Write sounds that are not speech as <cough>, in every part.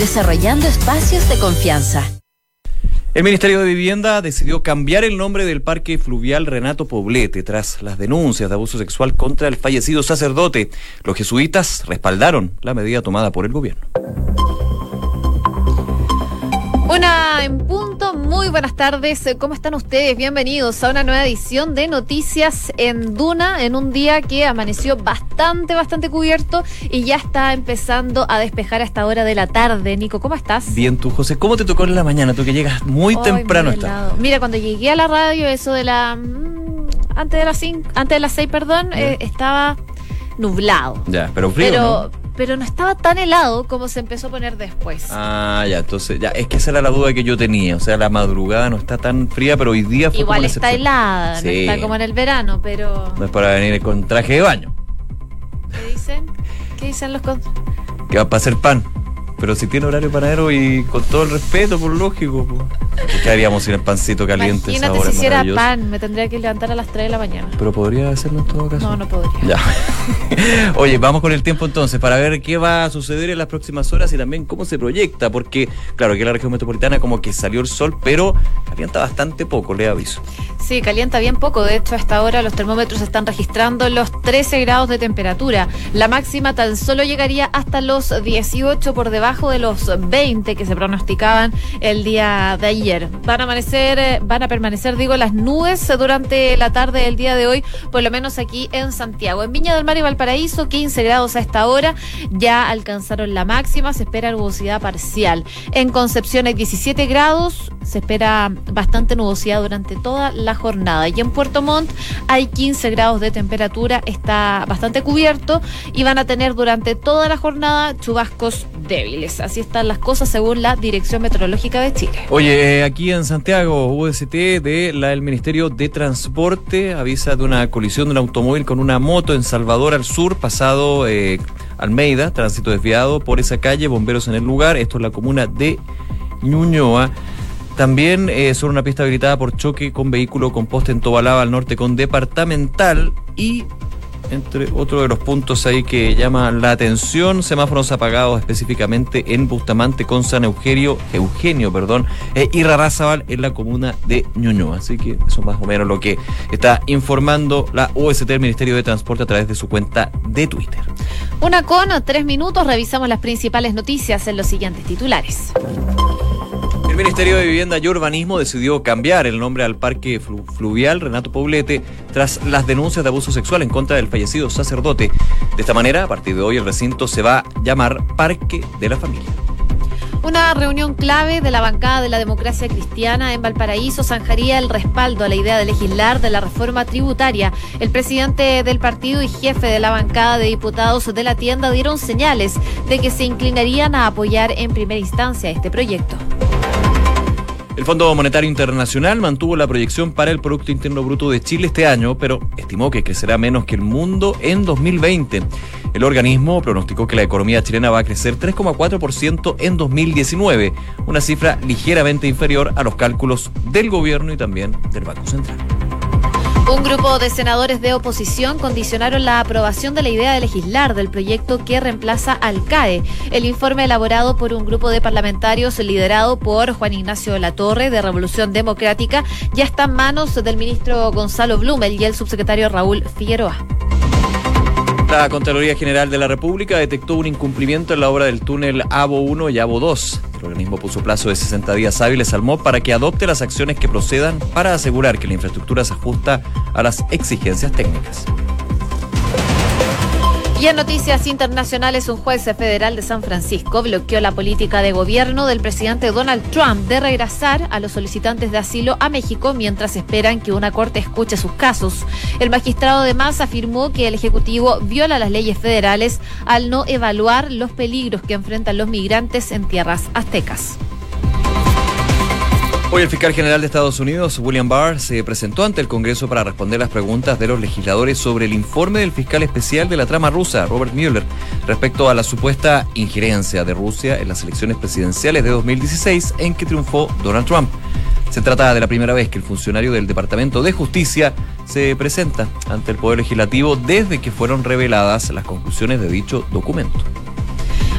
desarrollando espacios de confianza. El Ministerio de Vivienda decidió cambiar el nombre del parque fluvial Renato Poblete tras las denuncias de abuso sexual contra el fallecido sacerdote. Los jesuitas respaldaron la medida tomada por el gobierno. Una en punto, muy buenas tardes. ¿Cómo están ustedes? Bienvenidos a una nueva edición de Noticias en Duna, en un día que amaneció bastante, bastante cubierto y ya está empezando a despejar a esta hora de la tarde. Nico, ¿cómo estás? Bien, tú, José. ¿Cómo te tocó en la mañana? Tú que llegas muy temprano. Está. Mira, cuando llegué a la radio, eso de la... Mm, antes de las cinco, antes de las seis, perdón, eh, estaba nublado. Ya, pero frío. Pero, pero no estaba tan helado como se empezó a poner después. Ah, ya, entonces, ya, es que esa era la duda que yo tenía. O sea, la madrugada no está tan fría, pero hoy día fue Igual está helada, no está como en el verano, pero. No es para venir con traje de baño. ¿Qué dicen? ¿Qué dicen los con... Que va para hacer pan. Pero si tiene horario panadero y con todo el respeto, por lógico, ¿qué haríamos sin el pancito caliente? Imagínate si hiciera pan, me tendría que levantar a las 3 de la mañana. Pero podría hacerlo en todo caso. No, no podría. Ya. <laughs> Oye, vamos con el tiempo entonces para ver qué va a suceder en las próximas horas y también cómo se proyecta, porque claro, aquí en la región metropolitana como que salió el sol, pero calienta bastante poco, le aviso. Sí, calienta bien poco. De hecho, hasta ahora los termómetros están registrando los 13 grados de temperatura. La máxima tan solo llegaría hasta los 18 por debajo de los 20 que se pronosticaban el día de ayer. Van a amanecer, eh, van a permanecer, digo, las nubes durante la tarde del día de hoy, por lo menos aquí en Santiago. En Viña del Mar y Valparaíso, 15 grados a esta hora, ya alcanzaron la máxima, se espera nubosidad parcial. En Concepción hay 17 grados, se espera bastante nubosidad durante toda la jornada. Y en Puerto Montt hay 15 grados de temperatura, está bastante cubierto y van a tener durante toda la jornada chubascos débiles. Así están las cosas según la Dirección Meteorológica de Chile. Oye, eh, aquí en Santiago, UST de la, el Ministerio de Transporte avisa de una colisión de un automóvil con una moto en Salvador al sur, pasado eh, Almeida, tránsito desviado por esa calle, bomberos en el lugar. Esto es la comuna de Ñuñoa. También eh, sobre una pista habilitada por choque con vehículo con poste en Tobalaba al norte con departamental y entre otro de los puntos ahí que llama la atención, semáforos apagados específicamente en Bustamante con San Eugenio, Eugenio, perdón, e Irarrázaval en la comuna de Ñuñoa. Así que eso más o menos lo que está informando la UST, el Ministerio de Transporte, a través de su cuenta de Twitter. Una con tres minutos, revisamos las principales noticias en los siguientes titulares. El Ministerio de Vivienda y Urbanismo decidió cambiar el nombre al Parque Fluvial Renato Poblete tras las denuncias de abuso sexual en contra del fallecido sacerdote. De esta manera, a partir de hoy, el recinto se va a llamar Parque de la Familia. Una reunión clave de la bancada de la democracia cristiana en Valparaíso zanjaría el respaldo a la idea de legislar de la reforma tributaria. El presidente del partido y jefe de la bancada de diputados de la tienda dieron señales de que se inclinarían a apoyar en primera instancia este proyecto. El Fondo Monetario Internacional mantuvo la proyección para el Producto Interno Bruto de Chile este año, pero estimó que crecerá menos que el mundo en 2020. El organismo pronosticó que la economía chilena va a crecer 3,4% en 2019, una cifra ligeramente inferior a los cálculos del gobierno y también del Banco Central. Un grupo de senadores de oposición condicionaron la aprobación de la idea de legislar del proyecto que reemplaza al CAE. El informe elaborado por un grupo de parlamentarios liderado por Juan Ignacio Latorre de Revolución Democrática ya está en manos del ministro Gonzalo Blumel y el subsecretario Raúl Figueroa. La Contraloría General de la República detectó un incumplimiento en la obra del túnel ABO 1 y ABO 2. El organismo puso plazo de 60 días hábiles al MOB para que adopte las acciones que procedan para asegurar que la infraestructura se ajusta a las exigencias técnicas. Y en noticias internacionales, un juez federal de San Francisco bloqueó la política de gobierno del presidente Donald Trump de regresar a los solicitantes de asilo a México mientras esperan que una corte escuche sus casos. El magistrado además afirmó que el Ejecutivo viola las leyes federales al no evaluar los peligros que enfrentan los migrantes en tierras aztecas. Hoy el fiscal general de Estados Unidos, William Barr, se presentó ante el Congreso para responder las preguntas de los legisladores sobre el informe del fiscal especial de la trama rusa, Robert Mueller, respecto a la supuesta injerencia de Rusia en las elecciones presidenciales de 2016 en que triunfó Donald Trump. Se trata de la primera vez que el funcionario del Departamento de Justicia se presenta ante el Poder Legislativo desde que fueron reveladas las conclusiones de dicho documento.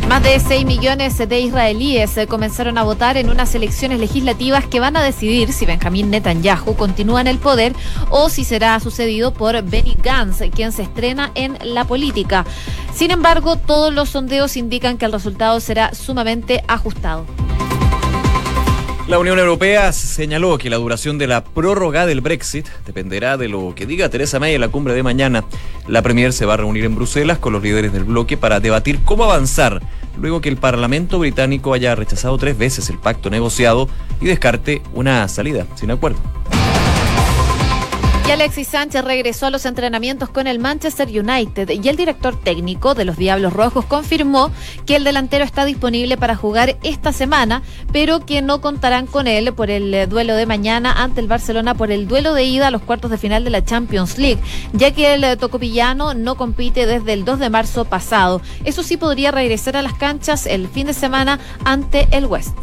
Más de 6 millones de israelíes eh, comenzaron a votar en unas elecciones legislativas que van a decidir si Benjamín Netanyahu continúa en el poder o si será sucedido por Benny Gantz, quien se estrena en la política. Sin embargo, todos los sondeos indican que el resultado será sumamente ajustado. La Unión Europea señaló que la duración de la prórroga del Brexit dependerá de lo que diga Teresa May en la cumbre de mañana. La Premier se va a reunir en Bruselas con los líderes del bloque para debatir cómo avanzar luego que el Parlamento británico haya rechazado tres veces el pacto negociado y descarte una salida sin acuerdo. Alexis Sánchez regresó a los entrenamientos con el Manchester United y el director técnico de los Diablos Rojos confirmó que el delantero está disponible para jugar esta semana, pero que no contarán con él por el duelo de mañana ante el Barcelona por el duelo de ida a los cuartos de final de la Champions League, ya que el tocopillano no compite desde el 2 de marzo pasado. Eso sí podría regresar a las canchas el fin de semana ante el West.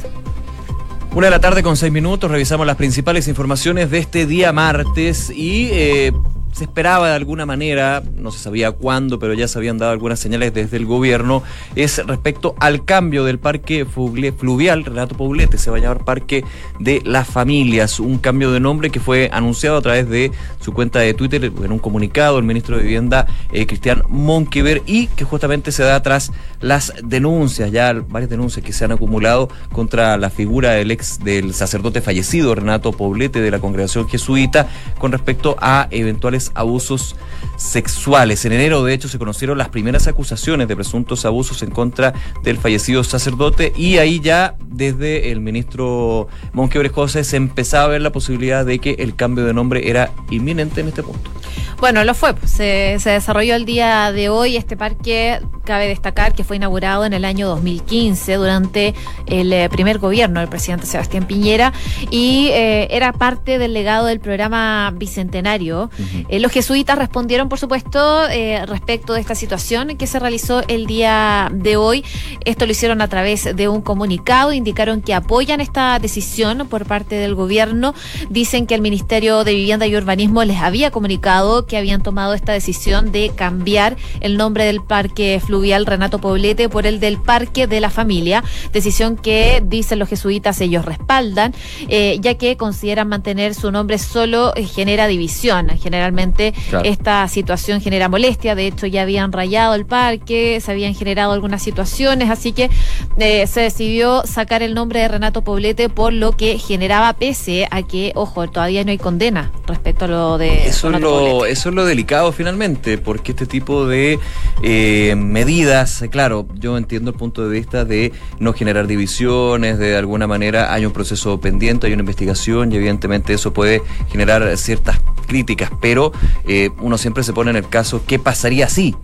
Una de la tarde con seis minutos, revisamos las principales informaciones de este día martes y eh, se esperaba de alguna manera, no se sabía cuándo, pero ya se habían dado algunas señales desde el gobierno, es respecto al cambio del parque fluvial, Renato Poblete, se va a llamar Parque de las Familias, un cambio de nombre que fue anunciado a través de su cuenta de Twitter en un comunicado el ministro de Vivienda, eh, Cristian Monkever, y que justamente se da tras las denuncias, ya varias denuncias que se han acumulado contra la figura del ex del sacerdote fallecido, Renato Poblete, de la congregación jesuita, con respecto a eventuales abusos sexuales. En enero, de hecho, se conocieron las primeras acusaciones de presuntos abusos en contra del fallecido sacerdote y ahí ya desde el ministro Monque Orejosa se empezaba a ver la posibilidad de que el cambio de nombre era inminente en este punto. Bueno, lo fue. Pues, se, se, desarrolló el día de hoy. Este parque, cabe destacar que fue inaugurado en el año 2015 durante el eh, primer gobierno del presidente Sebastián Piñera y eh, era parte del legado del programa Bicentenario. Eh, los jesuitas respondieron, por supuesto, respecto de esta situación que se realizó el día de hoy. Esto lo hicieron a través de un comunicado. Indicaron que apoyan esta decisión por parte del gobierno. Dicen que el Ministerio de Vivienda y Urbanismo les había comunicado que habían tomado esta decisión de cambiar el nombre del parque fluvial Renato Poblete por el del Parque de la Familia, decisión que dicen los jesuitas ellos respaldan, eh, ya que consideran mantener su nombre solo eh, genera división. Generalmente esta situación genera molestia, de hecho ya habían rayado el parque, se habían generado algunas situaciones, así que eh, se decidió sacar el nombre de Renato Poblete por lo que generaba pese a que, ojo, todavía no hay condena respecto a lo de... Eso lo, eso es lo delicado finalmente, porque este tipo de eh, medidas, claro, yo entiendo el punto de vista de no generar divisiones, de, alguna manera hay un proceso pendiente, hay una investigación y evidentemente eso puede generar ciertas críticas, pero eh, uno siempre se pone en el caso, ¿qué pasaría si?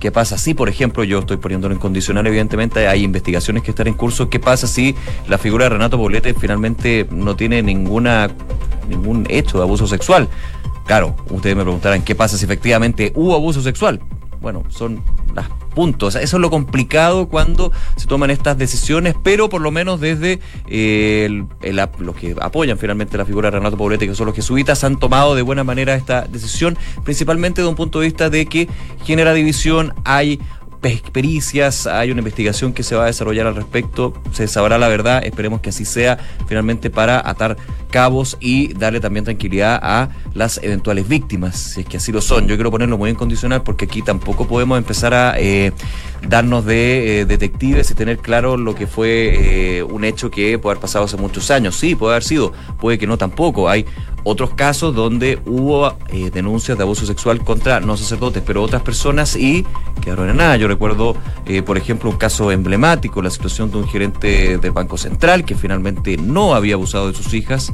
¿Qué pasa si, por ejemplo, yo estoy poniéndolo en condicional, evidentemente hay investigaciones que están en curso? ¿Qué pasa si la figura de Renato Bolete finalmente no tiene ninguna ningún hecho de abuso sexual? Claro, ustedes me preguntarán qué pasa si efectivamente hubo abuso sexual. Bueno, son las puntos. Eso es lo complicado cuando se toman estas decisiones, pero por lo menos desde eh, los que apoyan finalmente la figura de Renato Poblete, que son los jesuitas, han tomado de buena manera esta decisión, principalmente de un punto de vista de que genera división, hay pericias, hay una investigación que se va a desarrollar al respecto, se sabrá la verdad, esperemos que así sea finalmente para atar cabos y darle también tranquilidad a las eventuales víctimas, si es que así lo son. Yo quiero ponerlo muy en condicional porque aquí tampoco podemos empezar a eh, darnos de eh, detectives y tener claro lo que fue eh, un hecho que puede haber pasado hace muchos años. Sí, puede haber sido, puede que no tampoco. Hay otros casos donde hubo eh, denuncias de abuso sexual contra no sacerdotes, pero otras personas y quedaron en nada. Yo recuerdo, eh, por ejemplo, un caso emblemático, la situación de un gerente del Banco Central que finalmente no había abusado de sus hijas.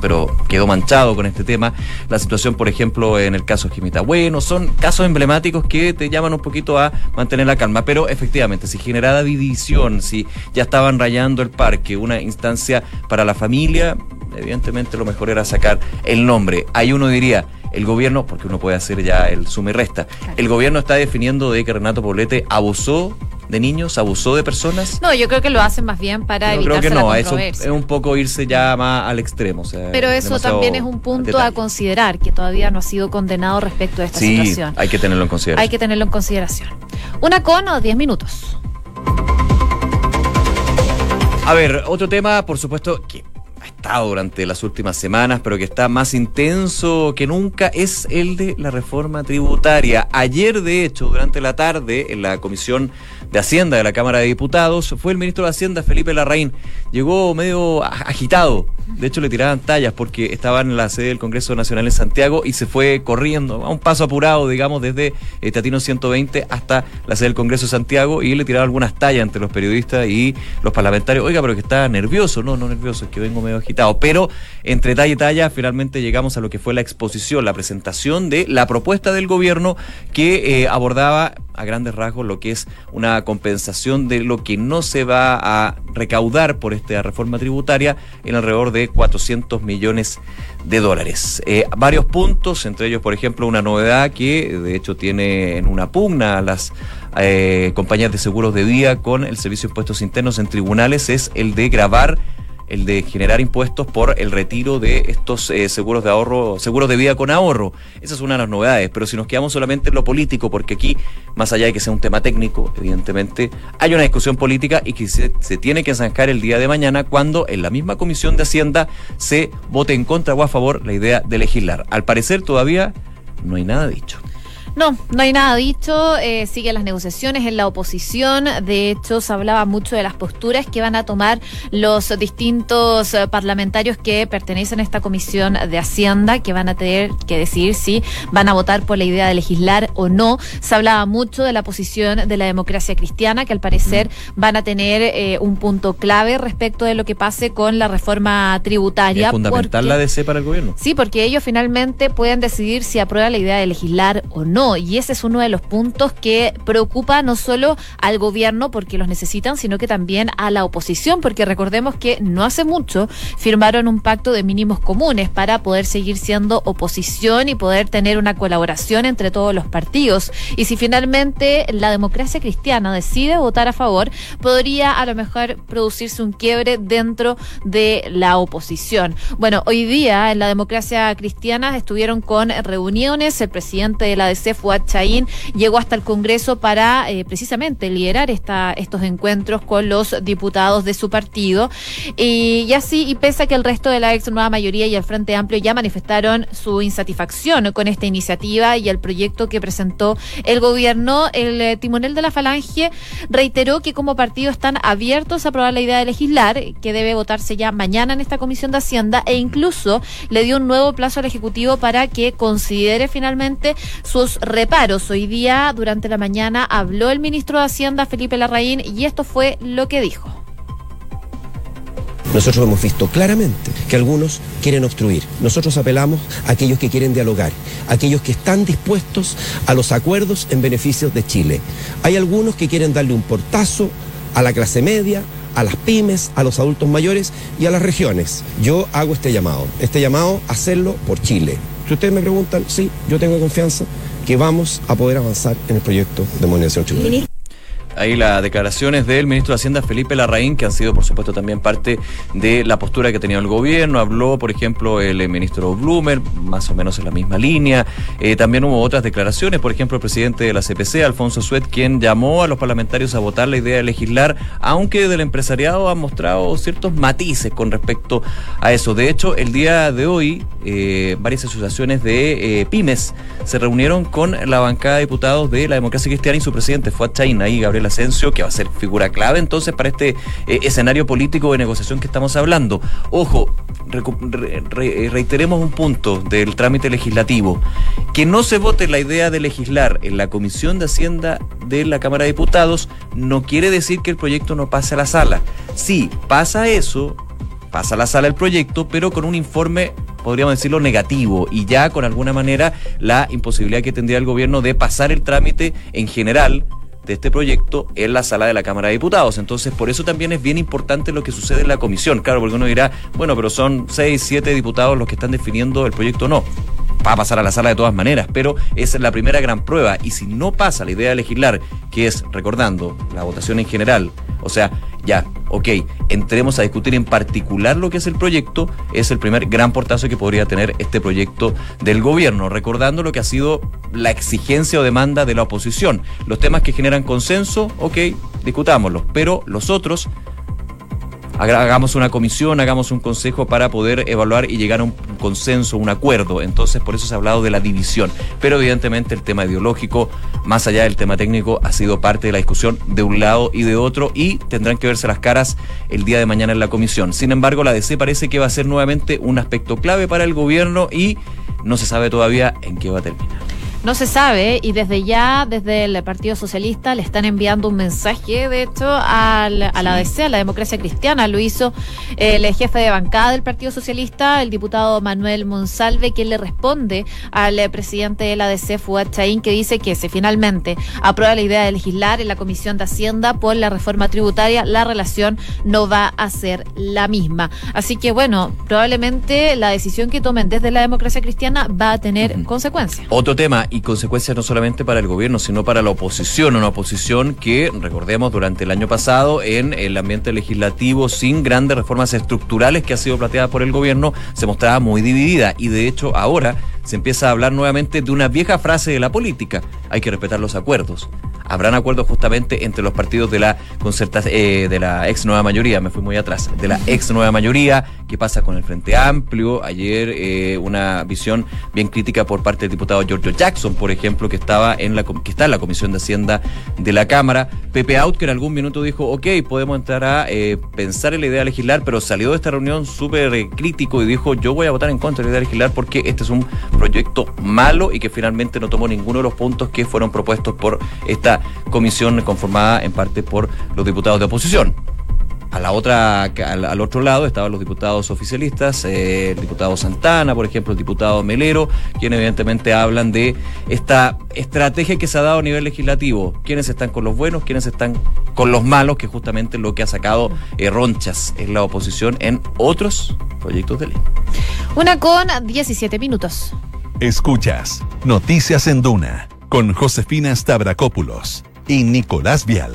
Pero quedó manchado con este tema. La situación, por ejemplo, en el caso Jimita Bueno, son casos emblemáticos que te llaman un poquito a mantener la calma. Pero efectivamente, si generaba división, si ya estaban rayando el parque, una instancia para la familia, evidentemente lo mejor era sacar el nombre. Ahí uno diría, el gobierno, porque uno puede hacer ya el suma y resta, el gobierno está definiendo de que Renato Poblete abusó de niños? ¿Abusó de personas? No, yo creo que lo hacen más bien para evitar. Creo que no, la eso es un poco irse ya más al extremo. Pero eso también es un punto a considerar, que todavía no ha sido condenado respecto a esta sí, situación. Hay que tenerlo en consideración. Hay que tenerlo en consideración. Una con o diez minutos. A ver, otro tema, por supuesto, que durante las últimas semanas, pero que está más intenso que nunca, es el de la reforma tributaria. Ayer, de hecho, durante la tarde, en la Comisión de Hacienda de la Cámara de Diputados, fue el ministro de Hacienda, Felipe Larraín. Llegó medio agitado. De hecho, le tiraban tallas porque estaba en la sede del Congreso Nacional en Santiago y se fue corriendo a un paso apurado, digamos, desde eh, Tatino 120 hasta la sede del Congreso de Santiago y le tiraban algunas tallas entre los periodistas y los parlamentarios. Oiga, pero que está nervioso. No, no nervioso, es que vengo medio agitado. Pero entre talla y talla, finalmente llegamos a lo que fue la exposición, la presentación de la propuesta del gobierno que eh, abordaba a grandes rasgos lo que es una compensación de lo que no se va a recaudar por esta reforma tributaria en alrededor de 400 millones de dólares. Eh, varios puntos, entre ellos, por ejemplo, una novedad que de hecho tiene en una pugna a las eh, compañías de seguros de vida con el Servicio de Impuestos Internos en tribunales, es el de grabar el de generar impuestos por el retiro de estos eh, seguros de ahorro, seguros de vida con ahorro. Esa es una de las novedades, pero si nos quedamos solamente en lo político, porque aquí, más allá de que sea un tema técnico, evidentemente, hay una discusión política y que se, se tiene que zanjar el día de mañana cuando en la misma Comisión de Hacienda se vote en contra o a favor la idea de legislar. Al parecer todavía no hay nada dicho. No, no hay nada dicho. Eh, siguen las negociaciones en la oposición. De hecho, se hablaba mucho de las posturas que van a tomar los distintos eh, parlamentarios que pertenecen a esta comisión de Hacienda, que van a tener que decidir si van a votar por la idea de legislar o no. Se hablaba mucho de la posición de la democracia cristiana, que al parecer mm. van a tener eh, un punto clave respecto de lo que pase con la reforma tributaria. ¿Es fundamental la DC para el gobierno? Sí, porque ellos finalmente pueden decidir si aprueban la idea de legislar o no y ese es uno de los puntos que preocupa no solo al gobierno porque los necesitan, sino que también a la oposición, porque recordemos que no hace mucho firmaron un pacto de mínimos comunes para poder seguir siendo oposición y poder tener una colaboración entre todos los partidos. Y si finalmente la democracia cristiana decide votar a favor, podría a lo mejor producirse un quiebre dentro de la oposición. Bueno, hoy día en la democracia cristiana estuvieron con reuniones, el presidente de la DC Fuad Chaín llegó hasta el Congreso para eh, precisamente liderar esta, estos encuentros con los diputados de su partido. Y, así, y pese a que el resto de la ex nueva mayoría y el Frente Amplio ya manifestaron su insatisfacción con esta iniciativa y el proyecto que presentó el gobierno, el eh, timonel de la Falange reiteró que como partido están abiertos a aprobar la idea de legislar, que debe votarse ya mañana en esta Comisión de Hacienda, e incluso le dio un nuevo plazo al Ejecutivo para que considere finalmente sus reparos. Hoy día, durante la mañana, habló el ministro de Hacienda, Felipe Larraín, y esto fue lo que dijo. Nosotros hemos visto claramente que algunos quieren obstruir. Nosotros apelamos a aquellos que quieren dialogar, a aquellos que están dispuestos a los acuerdos en beneficio de Chile. Hay algunos que quieren darle un portazo a la clase media, a las pymes, a los adultos mayores y a las regiones. Yo hago este llamado, este llamado a hacerlo por Chile. Si ustedes me preguntan, sí, yo tengo confianza que vamos a poder avanzar en el proyecto de modernización tributaria. Ahí las declaraciones del ministro de Hacienda Felipe Larraín, que han sido por supuesto también parte de la postura que tenido el gobierno. Habló, por ejemplo, el eh, ministro Blumer, más o menos en la misma línea. Eh, también hubo otras declaraciones, por ejemplo, el presidente de la CPC, Alfonso Suet, quien llamó a los parlamentarios a votar la idea de legislar, aunque del empresariado ha mostrado ciertos matices con respecto a eso. De hecho, el día de hoy, eh, varias asociaciones de pymes se reunieron con la bancada de diputados de la democracia cristiana y su presidente fue a China, ahí Gabriel Asensio, que va a ser figura clave entonces para este eh, escenario político de negociación que estamos hablando. Ojo, reiteremos un punto del trámite legislativo. Que no se vote la idea de legislar en la Comisión de Hacienda de la Cámara de Diputados no quiere decir que el proyecto no pase a la sala. Sí, pasa eso, pasa a la sala el proyecto, pero con un informe podríamos decirlo, negativo y ya con alguna manera la imposibilidad que tendría el gobierno de pasar el trámite en general de este proyecto en la sala de la Cámara de Diputados. Entonces, por eso también es bien importante lo que sucede en la comisión. Claro, porque uno dirá, bueno, pero son seis, siete diputados los que están definiendo el proyecto. No, va a pasar a la sala de todas maneras, pero es la primera gran prueba. Y si no pasa la idea de legislar, que es, recordando, la votación en general, o sea, ya, ok, entremos a discutir en particular lo que es el proyecto, es el primer gran portazo que podría tener este proyecto del gobierno, recordando lo que ha sido la exigencia o demanda de la oposición. Los temas que generan consenso, ok, discutámoslos, pero los otros hagamos una comisión, hagamos un consejo para poder evaluar y llegar a un consenso, un acuerdo. Entonces, por eso se ha hablado de la división. Pero evidentemente el tema ideológico, más allá del tema técnico, ha sido parte de la discusión de un lado y de otro y tendrán que verse las caras el día de mañana en la comisión. Sin embargo, la DC parece que va a ser nuevamente un aspecto clave para el gobierno y no se sabe todavía en qué va a terminar. No se sabe y desde ya, desde el Partido Socialista, le están enviando un mensaje, de hecho, a la ADC, a la democracia cristiana. Lo hizo el jefe de bancada del Partido Socialista, el diputado Manuel Monsalve, quien le responde al presidente de la ADC, Fuad Chaín, que dice que si finalmente aprueba la idea de legislar en la Comisión de Hacienda por la reforma tributaria, la relación no va a ser la misma. Así que, bueno, probablemente la decisión que tomen desde la democracia cristiana va a tener consecuencias. Otro tema y consecuencias no solamente para el gobierno, sino para la oposición, una oposición que, recordemos, durante el año pasado en el ambiente legislativo, sin grandes reformas estructurales que ha sido planteada por el gobierno, se mostraba muy dividida. Y de hecho ahora se empieza a hablar nuevamente de una vieja frase de la política, hay que respetar los acuerdos. Habrán acuerdos justamente entre los partidos de la concerta, eh, de la ex nueva mayoría, me fui muy atrás, de la ex nueva mayoría, qué pasa con el Frente Amplio, ayer eh, una visión bien crítica por parte del diputado Giorgio Jackson, por ejemplo, que estaba en la que está en la Comisión de Hacienda de la Cámara, Pepe Out, que en algún minuto dijo, ok, podemos entrar a eh, pensar en la idea de legislar, pero salió de esta reunión súper crítico y dijo, yo voy a votar en contra de la idea de legislar porque este es un proyecto malo y que finalmente no tomó ninguno de los puntos que fueron propuestos por esta comisión conformada en parte por los diputados de oposición. A la otra, al, otro lado estaban los diputados oficialistas, eh, el diputado Santana, por ejemplo, el diputado Melero, quienes evidentemente hablan de esta estrategia que se ha dado a nivel legislativo. Quiénes están con los buenos, quiénes están con los malos, que justamente lo que ha sacado eh, ronchas en la oposición en otros proyectos de ley. Una con 17 minutos. Escuchas Noticias en Duna con Josefina Stavrakopoulos y Nicolás Vial.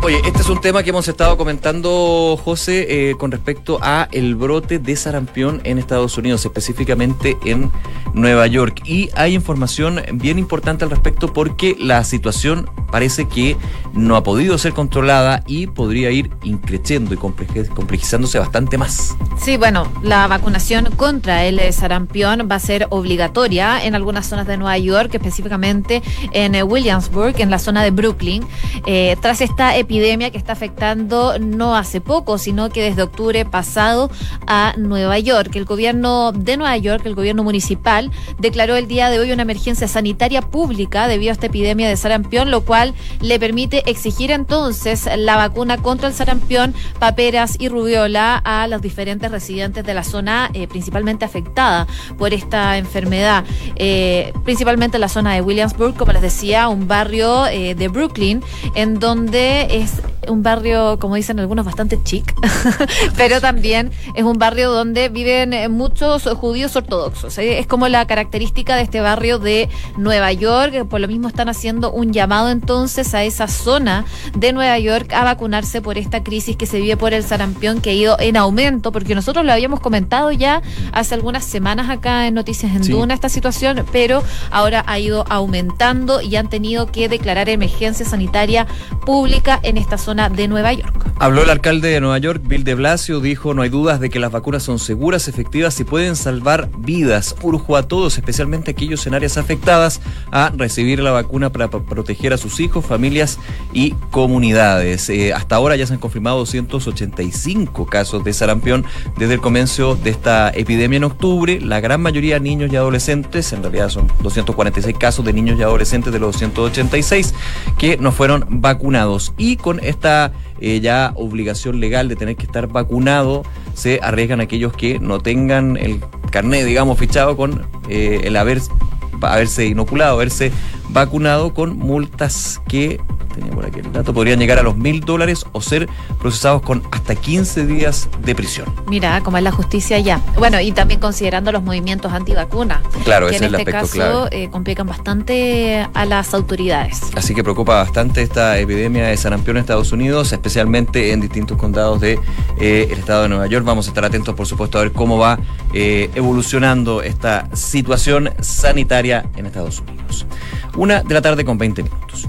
Oye, este es un tema que hemos estado comentando, José, eh, con respecto a el brote de sarampión en Estados Unidos, específicamente en Nueva York. Y hay información bien importante al respecto porque la situación parece que no ha podido ser controlada y podría ir increciendo y complejizándose bastante más. Sí, bueno, la vacunación contra el sarampión va a ser obligatoria en algunas zonas de Nueva York, específicamente en Williamsburg, en la zona de Brooklyn, eh, tras esta epidemia que está afectando no hace poco, sino que desde octubre pasado a Nueva York. El gobierno de Nueva York, el gobierno municipal, declaró el día de hoy una emergencia sanitaria pública debido a esta epidemia de sarampión, lo cual le permite exigir entonces la vacuna contra el sarampión, paperas y rubiola a los diferentes residentes de la zona eh, principalmente afectada por esta enfermedad, eh, principalmente la zona de Williamsburg, como les decía, un barrio eh, de Brooklyn, en donde es un barrio, como dicen algunos, bastante chic, <laughs> pero también es un barrio donde viven muchos judíos ortodoxos. Es como la característica de este barrio de Nueva York, por lo mismo están haciendo un llamado en entonces a esa zona de Nueva York a vacunarse por esta crisis que se vive por el sarampión que ha ido en aumento, porque nosotros lo habíamos comentado ya hace algunas semanas acá en Noticias en Duna esta situación, pero ahora ha ido aumentando y han tenido que declarar emergencia sanitaria pública en esta zona de Nueva York. Habló el alcalde de Nueva York, Bill de Blasio, dijo, no hay dudas de que las vacunas son seguras, efectivas y pueden salvar vidas. Urjo a todos, especialmente aquellos en áreas afectadas, a recibir la vacuna para proteger a sus hijos, familias y comunidades. Eh, hasta ahora ya se han confirmado 285 casos de sarampión desde el comienzo de esta epidemia en octubre, la gran mayoría niños y adolescentes, en realidad son 246 casos de niños y adolescentes de los 286 que no fueron vacunados. Y con esta eh, ya obligación legal de tener que estar vacunado, se arriesgan aquellos que no tengan el carnet, digamos, fichado con eh, el haber haberse inoculado, haberse vacunado con multas que tenía por aquí el dato, podrían llegar a los mil dólares o ser procesados con hasta 15 días de prisión. Mira, como es la justicia ya. Bueno, y también considerando los movimientos antivacunas. Claro, que ese en es este el aspecto caso eh, complican bastante a las autoridades. Así que preocupa bastante esta epidemia de sarampión en Estados Unidos, especialmente en distintos condados del de, eh, estado de Nueva York. Vamos a estar atentos, por supuesto, a ver cómo va eh, evolucionando esta situación sanitaria en Estados Unidos. Una de la tarde con 20 minutos.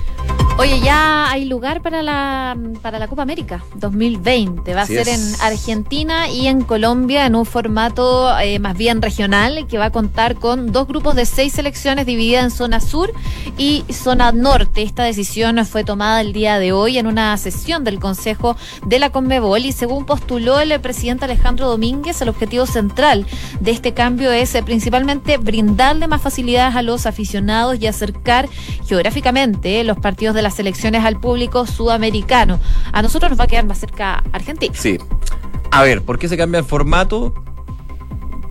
Oye, ya hay lugar para la, para la Copa América 2020. Va Así a ser es. en Argentina y en Colombia en un formato eh, más bien regional que va a contar con dos grupos de seis selecciones divididas en zona sur y zona norte. Esta decisión fue tomada el día de hoy en una sesión del Consejo de la Conmebol y según postuló el presidente Alejandro Domínguez, el objetivo central de este cambio es eh, principalmente brindarle más facilidades a los aficionados y acercar geográficamente eh, los partidos de las selecciones al público sudamericano. A nosotros nos va a quedar más cerca Argentina. Sí. A ver, ¿por qué se cambia el formato?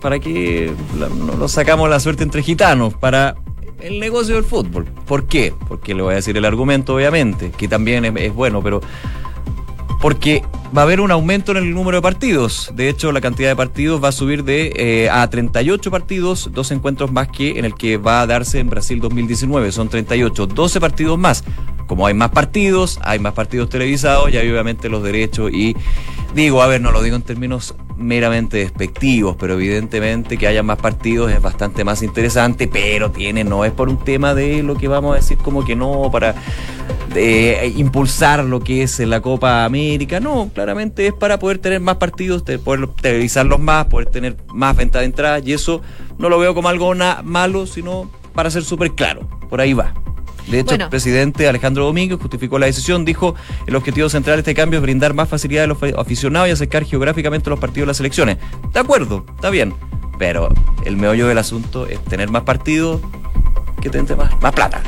¿Para que no lo sacamos la suerte entre gitanos? Para el negocio del fútbol. ¿Por qué? Porque le voy a decir el argumento, obviamente, que también es, es bueno, pero porque va a haber un aumento en el número de partidos. De hecho, la cantidad de partidos va a subir de eh, a 38 partidos, dos encuentros más que en el que va a darse en Brasil 2019. Son 38, 12 partidos más. Como hay más partidos, hay más partidos televisados y hay obviamente los derechos y digo, a ver, no lo digo en términos meramente despectivos, pero evidentemente que haya más partidos es bastante más interesante, pero tiene, no es por un tema de lo que vamos a decir como que no, para de impulsar lo que es la Copa América. No, claramente es para poder tener más partidos, poder televisarlos más, poder tener más venta de entradas y eso no lo veo como algo malo, sino para ser súper claro. Por ahí va. De hecho, Bueno. el presidente Alejandro Domínguez justificó la decisión, dijo el objetivo central de este cambio es brindar más facilidad a los aficionados y acercar geográficamente los partidos de las selecciones. De acuerdo, está bien, pero el meollo del asunto es tener más partidos que tener más, más plata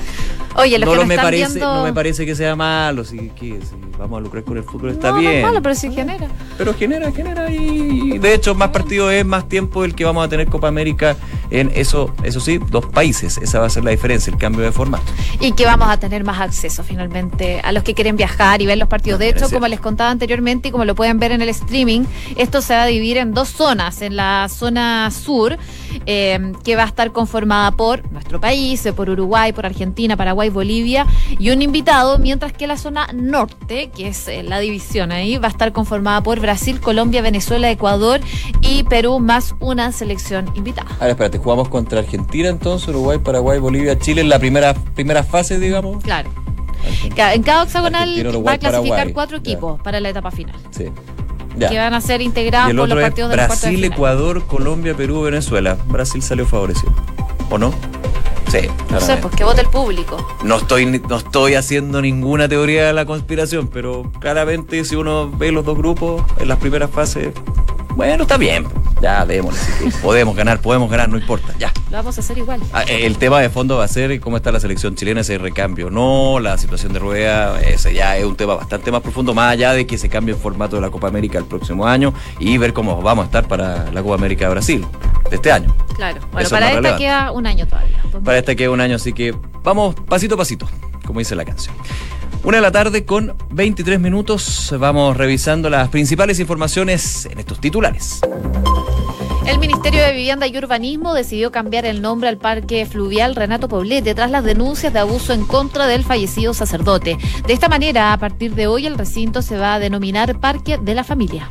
Oye, los no, que lo nos me están parece, viendo... no me parece que sea malo, si, que, si vamos a lucrar con el fútbol está No, no bien. es malo, pero sí genera. Pero genera, genera y de hecho más partidos es más tiempo el que vamos a tener Copa América en eso, eso sí, dos países. Esa va a ser la diferencia, el cambio de formato. Y que vamos a tener más acceso finalmente a los que quieren viajar y ver los partidos. De hecho, como les contaba anteriormente y como lo pueden ver en el streaming, esto se va a dividir en dos zonas. En la zona sur, eh, que va a estar conformada por nuestro país, eh, por Uruguay, por Argentina, Paraguay, Bolivia y un invitado, mientras que la zona norte, que es eh, la división ahí, va a estar conformada por Brasil, Colombia, Venezuela, Ecuador y Perú, más una selección invitada. Ahora espérate, jugamos contra Argentina entonces, Uruguay, Paraguay, Bolivia, Chile en la primera, primera fase, digamos. Claro. En cada hexagonal va a clasificar Paraguay. cuatro Ya. equipos para la etapa final, Sí. Ya. que van a ser el por los partidos de Brasil. Ecuador, Colombia, Perú, Venezuela. Brasil salió favorecido. ¿O no? Sí. No sé, pues que vote el público. No estoy, no estoy haciendo ninguna teoría de la conspiración, pero claramente si uno ve los dos grupos en las primeras fases, bueno, está bien. Ya, démosle. podemos ganar, podemos ganar, no importa, ya. Lo vamos a hacer igual. Ah, eh, El tema de fondo va a ser cómo está la selección chilena, ese recambio. No, la situación de rueda, ese ya es un tema bastante más profundo, más allá de que se cambie el formato de la Copa América el próximo año y ver cómo vamos a estar para la Copa América de Brasil de este año. Claro. Bueno, Eso para es esta relevante. queda un año todavía. Para este queda un año, así que vamos pasito a pasito, como dice la canción. Una de la tarde con 23 minutos, vamos revisando las principales informaciones en estos titulares. El Ministerio de Vivienda y Urbanismo decidió cambiar el nombre al Parque Fluvial Renato Poblete tras las denuncias de abuso en contra del fallecido sacerdote. De esta manera, a partir de hoy, el recinto se va a denominar Parque de la Familia.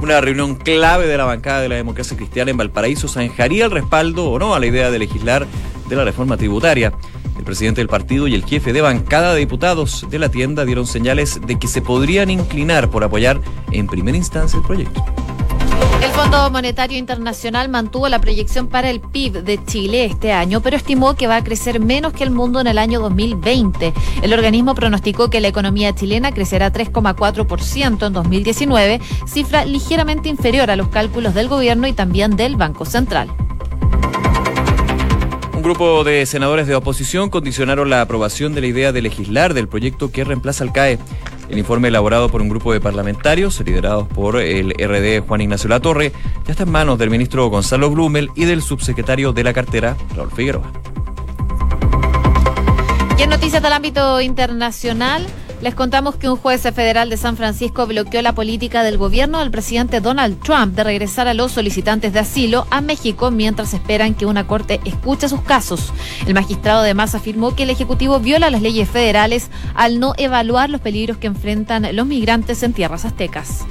Una reunión clave de la bancada de la democracia cristiana en Valparaíso zanjaría el respaldo o no a la idea de legislar de la reforma tributaria. El presidente del partido y el jefe de bancada de diputados de la tienda dieron señales de que se podrían inclinar por apoyar en primera instancia el proyecto. El Fondo Monetario Internacional mantuvo la proyección para el PIB de Chile este año, pero estimó que va a crecer menos que el mundo en el año 2020. El organismo pronosticó que la economía chilena crecerá 3,4% en 2019, cifra ligeramente inferior a los cálculos del gobierno y también del Banco Central. Un grupo de senadores de oposición condicionaron la aprobación de la idea de legislar del proyecto que reemplaza al CAE. El informe elaborado por un grupo de parlamentarios, liderados por el RD Juan Ignacio Latorre, ya está en manos del ministro Gonzalo Blumel y del subsecretario de la cartera, Raúl Figueroa. Y noticias del ámbito internacional, les contamos que un juez federal de San Francisco bloqueó la política del gobierno del presidente Donald Trump de regresar a los solicitantes de asilo a México mientras esperan que una corte escuche sus casos. El magistrado además afirmó que el Ejecutivo viola las leyes federales al no evaluar los peligros que enfrentan los migrantes en tierras aztecas.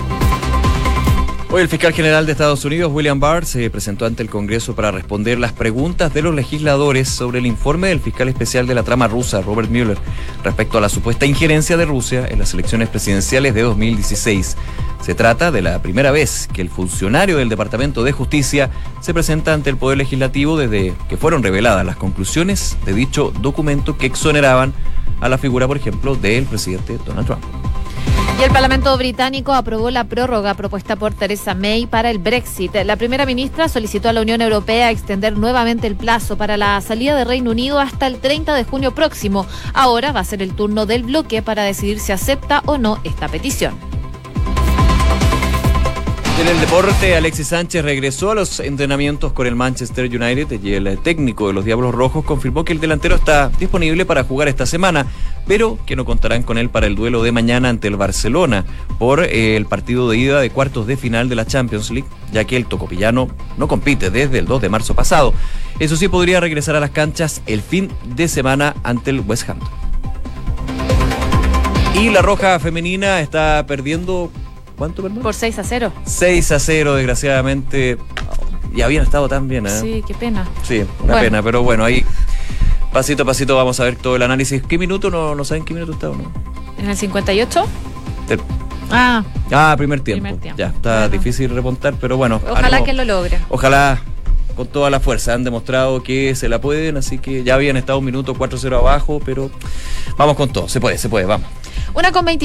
Hoy el fiscal general de Estados Unidos, William Barr, se presentó ante el Congreso para responder las preguntas de los legisladores sobre el informe del fiscal especial de la trama rusa, Robert Mueller, respecto a la supuesta injerencia de Rusia en las elecciones presidenciales de 2016. Se trata de la primera vez que el funcionario del Departamento de Justicia se presenta ante el Poder Legislativo desde que fueron reveladas las conclusiones de dicho documento que exoneraban a la figura, por ejemplo, del presidente Donald Trump. Y el Parlamento británico aprobó la prórroga propuesta por Theresa May para el Brexit. La primera ministra solicitó a la Unión Europea extender nuevamente el plazo para la salida de Reino Unido hasta el 30 de junio próximo. Ahora va a ser el turno del bloque para decidir si acepta o no esta petición. En el deporte, Alexis Sánchez regresó a los entrenamientos con el Manchester United y el técnico de los Diablos Rojos confirmó que el delantero está disponible para jugar esta semana, pero que no contarán con él para el duelo de mañana ante el Barcelona por eh, el partido de ida de cuartos de final de la Champions League, ya que el tocopillano no compite desde el 2 de marzo pasado. Eso sí, podría regresar a las canchas el fin de semana ante el West Ham. Y la Roja Femenina está perdiendo ¿Cuánto, perdón? Por 6 a 0. 6 a 0, desgraciadamente. Y habían estado tan bien, ¿eh? Sí, qué pena. Sí, una Bueno. pena, pero bueno, ahí pasito a pasito vamos a ver todo el análisis. ¿Qué minuto? No, no saben qué minuto está o no. ¿En el 58? Ter- Ah, Ah, primer tiempo. Primer tiempo. Ya, está Bueno. difícil remontar, pero bueno. ojalá ánimo. que lo logre. Ojalá con toda la fuerza. Han demostrado que se la pueden, así que ya habían estado un minuto 4-0 abajo, pero vamos con todo. Se puede, se puede, vamos. Una con 25.